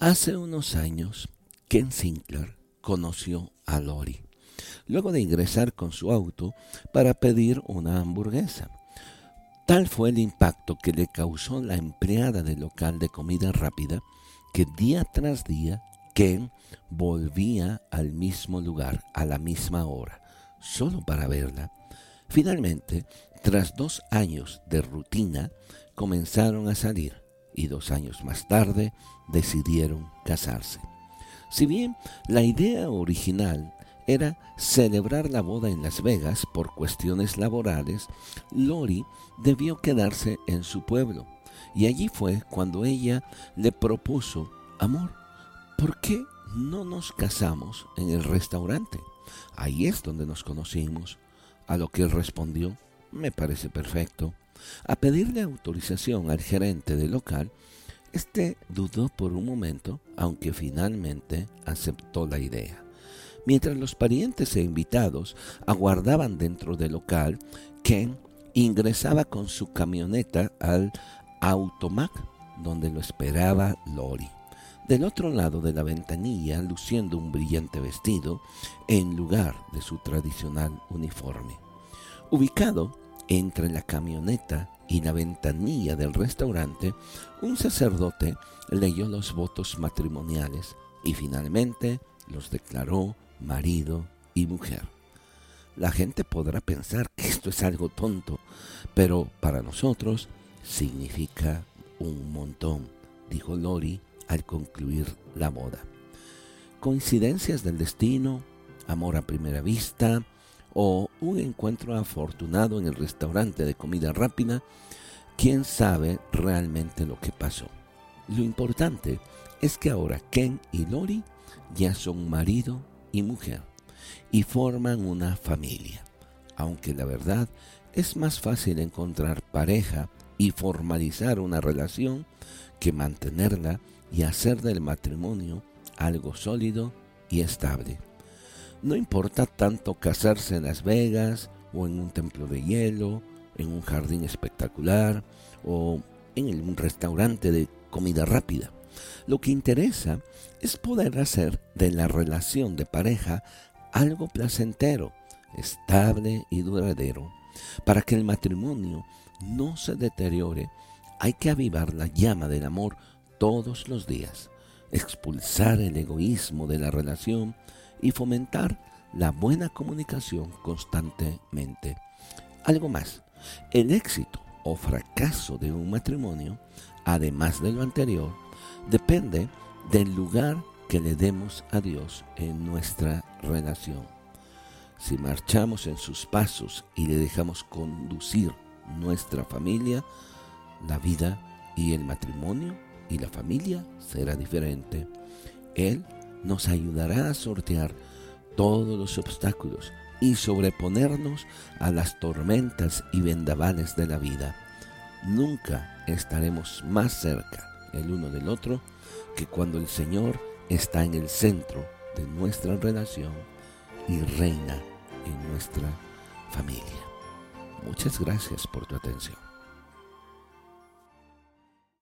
Hace unos años, Ken Sinclair conoció a Lori, luego de ingresar con su auto para pedir una hamburguesa. Tal fue el impacto que le causó la empleada del local de comida rápida que día tras día Ken volvía al mismo lugar a la misma hora, solo para verla. Finalmente, tras dos años de rutina, comenzaron a salir y dos años más tarde decidieron casarse. Si bien la idea original era celebrar la boda en Las Vegas por cuestiones laborales, Lori debió quedarse en su pueblo. Y allí fue cuando ella le propuso, amor, ¿por qué no nos casamos en el restaurante? Ahí es donde nos conocimos. A lo que él respondió, me parece perfecto. A pedirle autorización al gerente del local, este dudó por un momento, aunque finalmente aceptó la idea. Mientras los parientes e invitados aguardaban dentro del local, Ken ingresaba con su camioneta al Automac, donde lo esperaba Lori. Del otro lado de la ventanilla, luciendo un brillante vestido, en lugar de su tradicional uniforme. Ubicado entre la camioneta y la ventanilla del restaurante, un sacerdote leyó los votos matrimoniales y finalmente los declaró marido y mujer. La gente podrá pensar que esto es algo tonto, pero para nosotros significa un montón, dijo Lori al concluir la boda. Coincidencias del destino, amor a primera vista, o un encuentro afortunado en el restaurante de comida rápida, quién sabe realmente lo que pasó. Lo importante es que ahora Ken y Lori ya son marido y mujer y forman una familia, aunque la verdad es más fácil encontrar pareja y formalizar una relación que mantenerla y hacer del matrimonio algo sólido y estable. No importa tanto casarse en Las Vegas o en un templo de hielo, en un jardín espectacular o en un restaurante de comida rápida. Lo que interesa es poder hacer de la relación de pareja algo placentero, estable y duradero. Para que el matrimonio no se deteriore, hay que avivar la llama del amor todos los días, expulsar el egoísmo de la relación y fomentar la buena comunicación constantemente. Algo más, el éxito o fracaso de un matrimonio, además de lo anterior, depende del lugar que le demos a Dios en nuestra relación. Si marchamos en sus pasos y le dejamos conducir nuestra familia, la vida y el matrimonio y la familia será diferente. Él nos ayudará a sortear todos los obstáculos y sobreponernos a las tormentas y vendavales de la vida. Nunca estaremos más cerca el uno del otro que cuando el Señor está en el centro de nuestra relación y reina en nuestra familia. Muchas gracias por tu atención.